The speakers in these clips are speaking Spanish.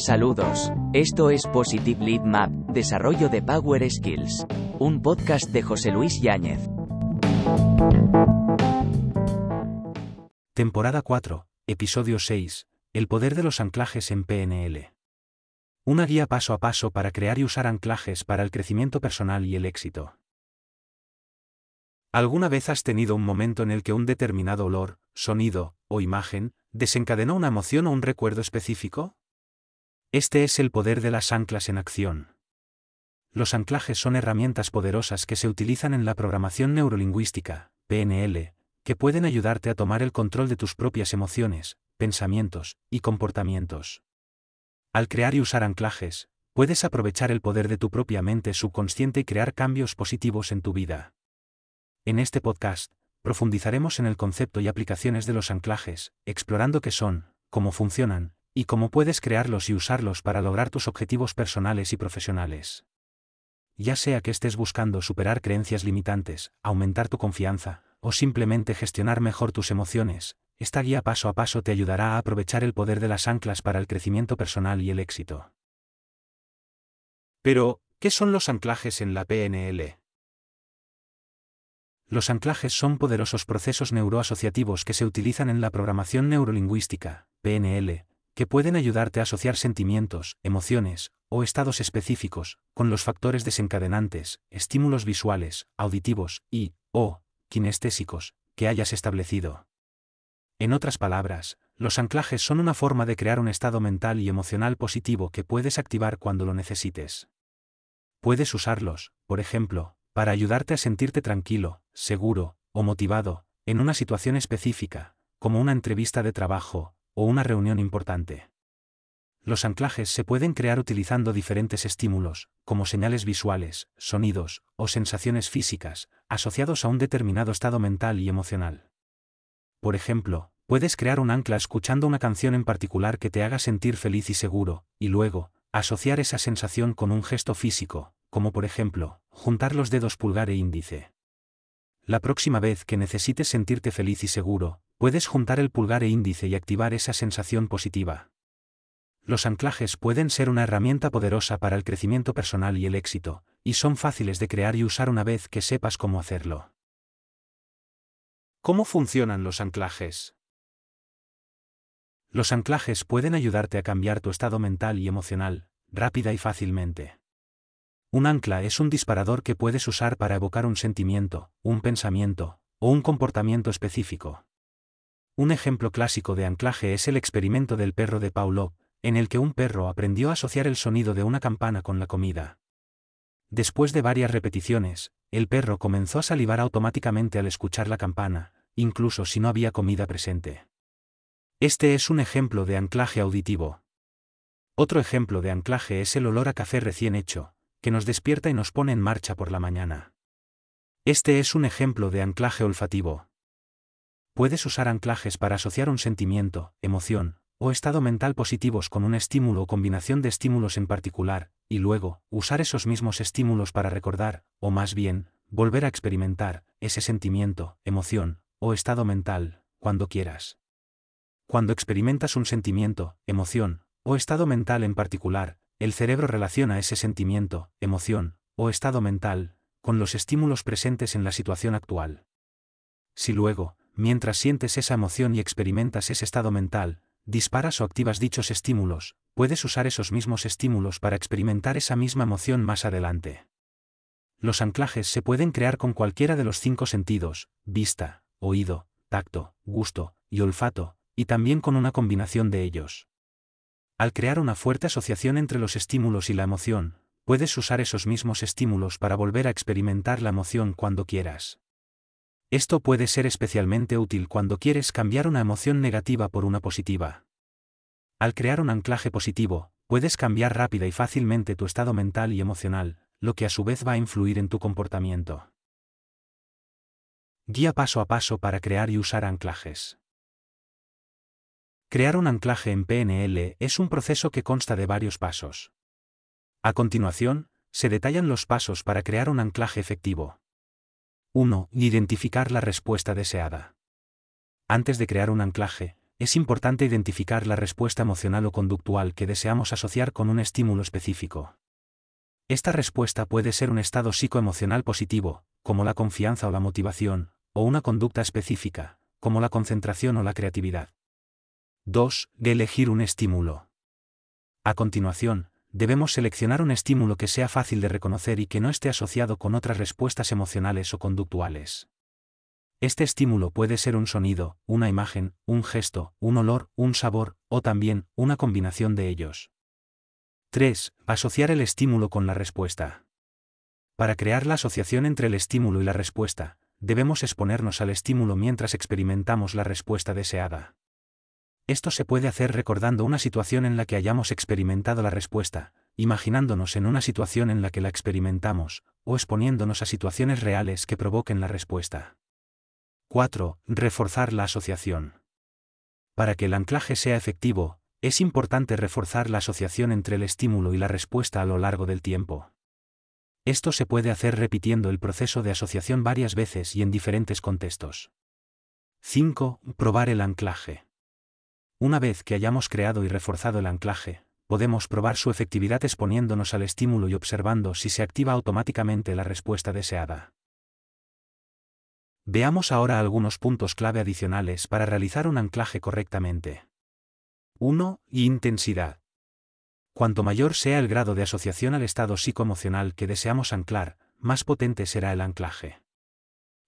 Saludos. Esto es Positive Lead Map, Desarrollo de Power Skills. Un podcast de José Luis Yáñez. Temporada 4, Episodio 6. El poder de los anclajes en PNL. Una guía paso a paso para crear y usar anclajes para el crecimiento personal y el éxito. ¿Alguna vez has tenido un momento en el que un determinado olor, sonido o imagen desencadenó una emoción o un recuerdo específico? Este es el poder de las anclas en acción. Los anclajes son herramientas poderosas que se utilizan en la programación neurolingüística, PNL, que pueden ayudarte a tomar el control de tus propias emociones, pensamientos y comportamientos. Al crear y usar anclajes, puedes aprovechar el poder de tu propia mente subconsciente y crear cambios positivos en tu vida. En este podcast, profundizaremos en el concepto y aplicaciones de los anclajes, explorando qué son, cómo funcionan, y cómo puedes crearlos y usarlos para lograr tus objetivos personales y profesionales. Ya sea que estés buscando superar creencias limitantes, aumentar tu confianza, o simplemente gestionar mejor tus emociones, esta guía paso a paso te ayudará a aprovechar el poder de las anclas para el crecimiento personal y el éxito. Pero, ¿qué son los anclajes en la PNL? Los anclajes son poderosos procesos neuroasociativos que se utilizan en la programación neurolingüística, PNL, que pueden ayudarte a asociar sentimientos, emociones, o estados específicos, con los factores desencadenantes, estímulos visuales, auditivos y, o, kinestésicos, que hayas establecido. En otras palabras, los anclajes son una forma de crear un estado mental y emocional positivo que puedes activar cuando lo necesites. Puedes usarlos, por ejemplo, para ayudarte a sentirte tranquilo, seguro, o motivado, en una situación específica, como una entrevista de trabajo, o una reunión importante. Los anclajes se pueden crear utilizando diferentes estímulos, como señales visuales, sonidos, o sensaciones físicas, asociados a un determinado estado mental y emocional. Por ejemplo, puedes crear un ancla escuchando una canción en particular que te haga sentir feliz y seguro, y luego, asociar esa sensación con un gesto físico, como por ejemplo, juntar los dedos pulgar e índice. La próxima vez que necesites sentirte feliz y seguro, puedes juntar el pulgar e índice y activar esa sensación positiva. Los anclajes pueden ser una herramienta poderosa para el crecimiento personal y el éxito, y son fáciles de crear y usar una vez que sepas cómo hacerlo. ¿Cómo funcionan los anclajes? Los anclajes pueden ayudarte a cambiar tu estado mental y emocional, rápida y fácilmente. Un ancla es un disparador que puedes usar para evocar un sentimiento, un pensamiento, o un comportamiento específico. Un ejemplo clásico de anclaje es el experimento del perro de Paulo, en el que un perro aprendió a asociar el sonido de una campana con la comida. Después de varias repeticiones, el perro comenzó a salivar automáticamente al escuchar la campana, incluso si no había comida presente. Este es un ejemplo de anclaje auditivo. Otro ejemplo de anclaje es el olor a café recién hecho, que nos despierta y nos pone en marcha por la mañana. Este es un ejemplo de anclaje olfativo. Puedes usar anclajes para asociar un sentimiento, emoción, o estado mental positivos con un estímulo o combinación de estímulos en particular, y luego, usar esos mismos estímulos para recordar, o más bien, volver a experimentar, ese sentimiento, emoción, o estado mental, cuando quieras. Cuando experimentas un sentimiento, emoción, o estado mental en particular, el cerebro relaciona ese sentimiento, emoción, o estado mental, con los estímulos presentes en la situación actual. Si luego, mientras sientes esa emoción y experimentas ese estado mental, disparas o activas dichos estímulos, puedes usar esos mismos estímulos para experimentar esa misma emoción más adelante. Los anclajes se pueden crear con cualquiera de los cinco sentidos, vista, oído, tacto, gusto y olfato, y también con una combinación de ellos. Al crear una fuerte asociación entre los estímulos y la emoción, puedes usar esos mismos estímulos para volver a experimentar la emoción cuando quieras. Esto puede ser especialmente útil cuando quieres cambiar una emoción negativa por una positiva. Al crear un anclaje positivo, puedes cambiar rápida y fácilmente tu estado mental y emocional, lo que a su vez va a influir en tu comportamiento. Guía paso a paso para crear y usar anclajes. Crear un anclaje en PNL es un proceso que consta de varios pasos. A continuación, se detallan los pasos para crear un anclaje efectivo. 1. Identificar la respuesta deseada. Antes de crear un anclaje, es importante identificar la respuesta emocional o conductual que deseamos asociar con un estímulo específico. Esta respuesta puede ser un estado psicoemocional positivo, como la confianza o la motivación, o una conducta específica, como la concentración o la creatividad. 2. De elegir un estímulo. A continuación, debemos seleccionar un estímulo que sea fácil de reconocer y que no esté asociado con otras respuestas emocionales o conductuales. Este estímulo puede ser un sonido, una imagen, un gesto, un olor, un sabor, o también, una combinación de ellos. 3. Asociar el estímulo con la respuesta. Para crear la asociación entre el estímulo y la respuesta, debemos exponernos al estímulo mientras experimentamos la respuesta deseada. Esto se puede hacer recordando una situación en la que hayamos experimentado la respuesta, imaginándonos en una situación en la que la experimentamos, o exponiéndonos a situaciones reales que provoquen la respuesta. 4. Reforzar la asociación. Para que el anclaje sea efectivo, es importante reforzar la asociación entre el estímulo y la respuesta a lo largo del tiempo. Esto se puede hacer repitiendo el proceso de asociación varias veces y en diferentes contextos. 5. Probar el anclaje. Una vez que hayamos creado y reforzado el anclaje, podemos probar su efectividad exponiéndonos al estímulo y observando si se activa automáticamente la respuesta deseada. Veamos ahora algunos puntos clave adicionales para realizar un anclaje correctamente. 1. Intensidad. Cuanto mayor sea el grado de asociación al estado psicoemocional que deseamos anclar, más potente será el anclaje.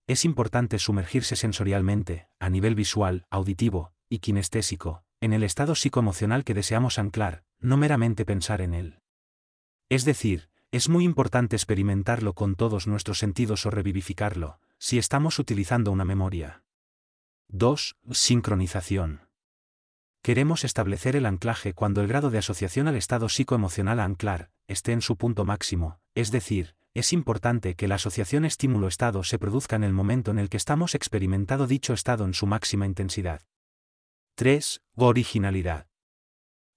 Es importante sumergirse sensorialmente, a nivel visual, auditivo y kinestésico, en el estado psicoemocional que deseamos anclar, no meramente pensar en él. Es decir, es muy importante experimentarlo con todos nuestros sentidos o revivificarlo, si estamos utilizando una memoria. 2. Sincronización. Queremos establecer el anclaje cuando el grado de asociación al estado psicoemocional a anclar esté en su punto máximo, es decir, es importante que la asociación estímulo-estado se produzca en el momento en el que estamos experimentando dicho estado en su máxima intensidad. 3. Originalidad.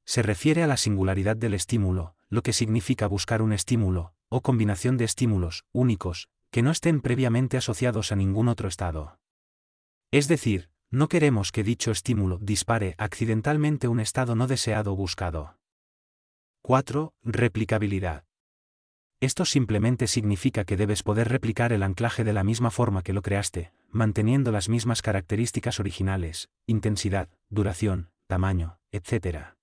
Se refiere a la singularidad del estímulo, lo que significa buscar un estímulo, o combinación de estímulos, únicos, que no estén previamente asociados a ningún otro estado. Es decir, no queremos que dicho estímulo dispare accidentalmente un estado no deseado o buscado. 4. Replicabilidad. Esto simplemente significa que debes poder replicar el anclaje de la misma forma que lo creaste, manteniendo las mismas características originales, intensidad, duración, tamaño, etc.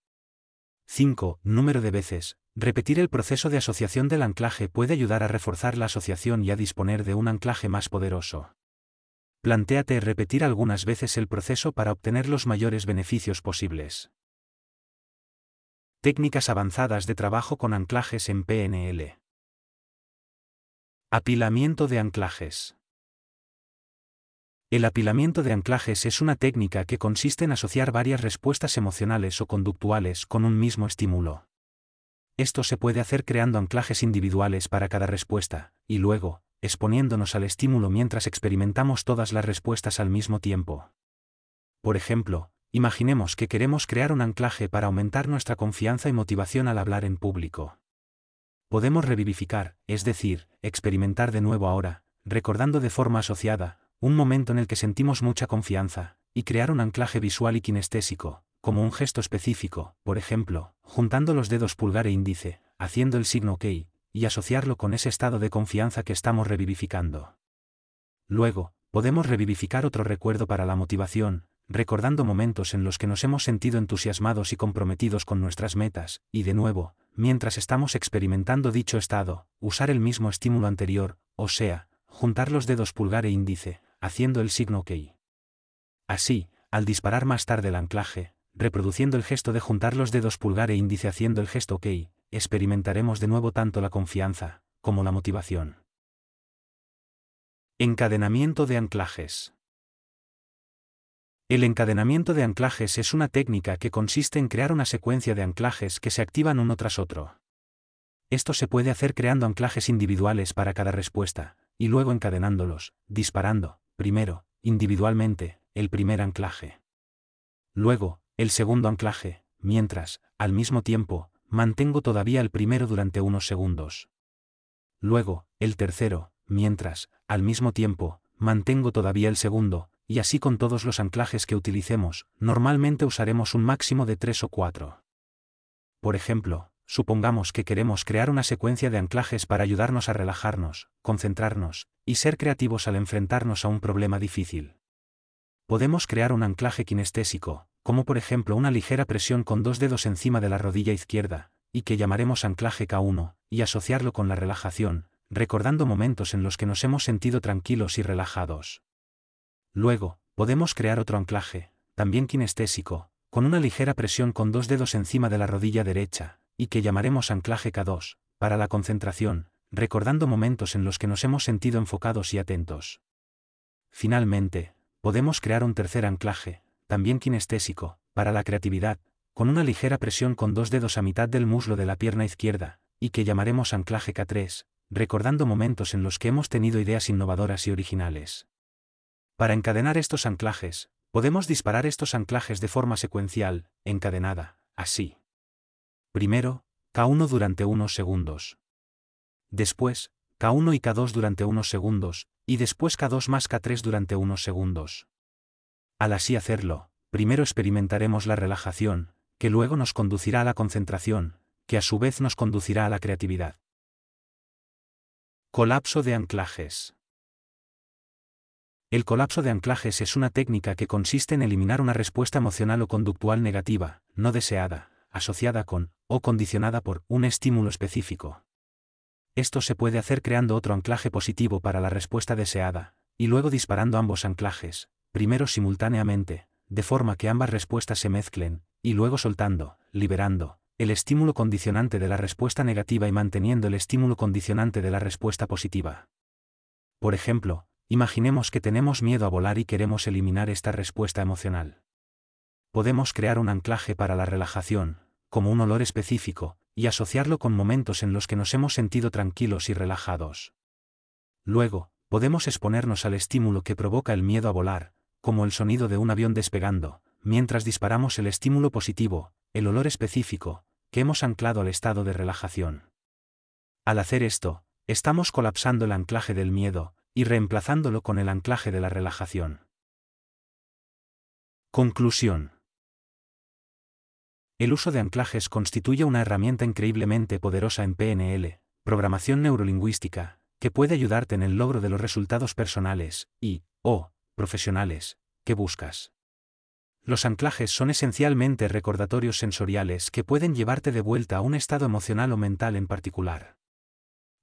5. Número de veces, Repetir el proceso de asociación del anclaje puede ayudar a reforzar la asociación y a disponer de un anclaje más poderoso. Plantéate repetir algunas veces el proceso para obtener los mayores beneficios posibles. Técnicas avanzadas de trabajo con anclajes en PNL. Apilamiento de anclajes. El apilamiento de anclajes es una técnica que consiste en asociar varias respuestas emocionales o conductuales con un mismo estímulo. Esto se puede hacer creando anclajes individuales para cada respuesta, y luego, exponiéndonos al estímulo mientras experimentamos todas las respuestas al mismo tiempo. Por ejemplo, imaginemos que queremos crear un anclaje para aumentar nuestra confianza y motivación al hablar en público. Podemos revivificar, es decir, experimentar de nuevo ahora, recordando de forma asociada, un momento en el que sentimos mucha confianza, y crear un anclaje visual y kinestésico, como un gesto específico, por ejemplo, juntando los dedos pulgar e índice, haciendo el signo OK, y asociarlo con ese estado de confianza que estamos revivificando. Luego, podemos revivificar otro recuerdo para la motivación, recordando momentos en los que nos hemos sentido entusiasmados y comprometidos con nuestras metas, y de nuevo, mientras estamos experimentando dicho estado, usar el mismo estímulo anterior, o sea, juntar los dedos pulgar e índice, haciendo el signo OK. Así, al disparar más tarde el anclaje, reproduciendo el gesto de juntar los dedos pulgar e índice haciendo el gesto OK, experimentaremos de nuevo tanto la confianza, como la motivación. Encadenamiento de anclajes. El encadenamiento de anclajes es una técnica que consiste en crear una secuencia de anclajes que se activan uno tras otro. Esto se puede hacer creando anclajes individuales para cada respuesta, y luego encadenándolos, disparando, primero, individualmente, el primer anclaje. Luego, el segundo anclaje, mientras, al mismo tiempo, mantengo todavía el primero durante unos segundos. Luego, el tercero, mientras, al mismo tiempo, mantengo todavía el segundo, y así con todos los anclajes que utilicemos, normalmente usaremos un máximo de 3 o 4. Por ejemplo, supongamos que queremos crear una secuencia de anclajes para ayudarnos a relajarnos, concentrarnos, y ser creativos al enfrentarnos a un problema difícil. Podemos crear un anclaje kinestésico, como por ejemplo una ligera presión con dos dedos encima de la rodilla izquierda, y que llamaremos anclaje K1, y asociarlo con la relajación, recordando momentos en los que nos hemos sentido tranquilos y relajados. Luego, podemos crear otro anclaje, también kinestésico, con una ligera presión con dos dedos encima de la rodilla derecha, y que llamaremos anclaje K2, para la concentración, recordando momentos en los que nos hemos sentido enfocados y atentos. Finalmente, podemos crear un tercer anclaje, también kinestésico, para la creatividad, con una ligera presión con dos dedos a mitad del muslo de la pierna izquierda, y que llamaremos anclaje K3, recordando momentos en los que hemos tenido ideas innovadoras y originales. Para encadenar estos anclajes, podemos disparar estos anclajes de forma secuencial, encadenada, así. Primero, K1 durante unos segundos. Después, K1 y K2 durante unos segundos, y después K2 más K3 durante unos segundos. Al así hacerlo, primero experimentaremos la relajación, que luego nos conducirá a la concentración, que a su vez nos conducirá a la creatividad. Colapso de anclajes. El colapso de anclajes es una técnica que consiste en eliminar una respuesta emocional o conductual negativa, no deseada, asociada con, o condicionada por, un estímulo específico. Esto se puede hacer creando otro anclaje positivo para la respuesta deseada, y luego disparando ambos anclajes, primero simultáneamente, de forma que ambas respuestas se mezclen, y luego soltando, liberando, el estímulo condicionante de la respuesta negativa y manteniendo el estímulo condicionante de la respuesta positiva. Por ejemplo, imaginemos que tenemos miedo a volar y queremos eliminar esta respuesta emocional podemos crear un anclaje para la relajación, como un olor específico, y asociarlo con momentos en los que nos hemos sentido tranquilos y relajados. Luego, podemos exponernos al estímulo que provoca el miedo a volar, como el sonido de un avión despegando, mientras disparamos el estímulo positivo, el olor específico, que hemos anclado al estado de relajación. Al hacer esto, estamos colapsando el anclaje del miedo, y reemplazándolo con el anclaje de la relajación. Conclusión. El uso de anclajes constituye una herramienta increíblemente poderosa en PNL, programación neurolingüística, que puede ayudarte en el logro de los resultados personales y, o, profesionales, que buscas. Los anclajes son esencialmente recordatorios sensoriales que pueden llevarte de vuelta a un estado emocional o mental en particular.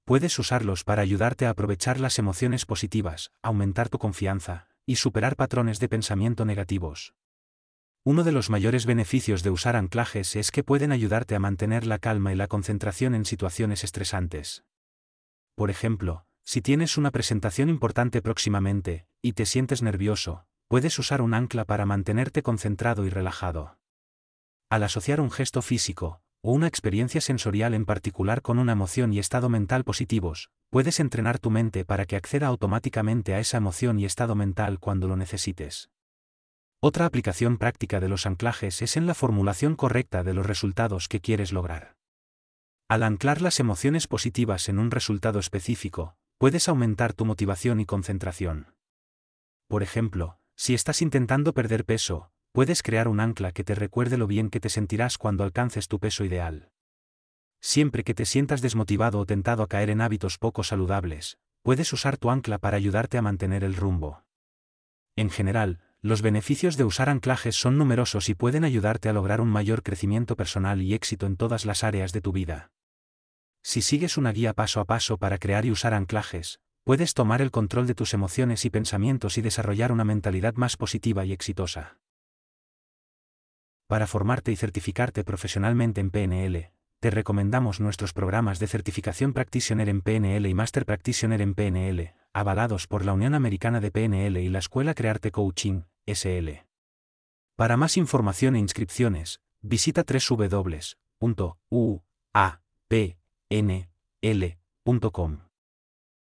Puedes usarlos para ayudarte a aprovechar las emociones positivas, aumentar tu confianza, y superar patrones de pensamiento negativos. Uno de los mayores beneficios de usar anclajes es que pueden ayudarte a mantener la calma y la concentración en situaciones estresantes. Por ejemplo, si tienes una presentación importante próximamente, y te sientes nervioso, puedes usar un ancla para mantenerte concentrado y relajado. Al asociar un gesto físico, o una experiencia sensorial en particular con una emoción y estado mental positivos, puedes entrenar tu mente para que acceda automáticamente a esa emoción y estado mental cuando lo necesites. Otra aplicación práctica de los anclajes es en la formulación correcta de los resultados que quieres lograr. Al anclar las emociones positivas en un resultado específico, puedes aumentar tu motivación y concentración. Por ejemplo, si estás intentando perder peso, puedes crear un ancla que te recuerde lo bien que te sentirás cuando alcances tu peso ideal. Siempre que te sientas desmotivado o tentado a caer en hábitos poco saludables, puedes usar tu ancla para ayudarte a mantener el rumbo. En general, los beneficios de usar anclajes son numerosos y pueden ayudarte a lograr un mayor crecimiento personal y éxito en todas las áreas de tu vida. Si sigues una guía paso a paso para crear y usar anclajes, puedes tomar el control de tus emociones y pensamientos y desarrollar una mentalidad más positiva y exitosa. Para formarte y certificarte profesionalmente en PNL, te recomendamos nuestros programas de certificación Practitioner en PNL y Master Practitioner en PNL, avalados por la Unión Americana de PNL y la Escuela Crearte Coaching, Para más información e inscripciones, visita www.uapnl.com.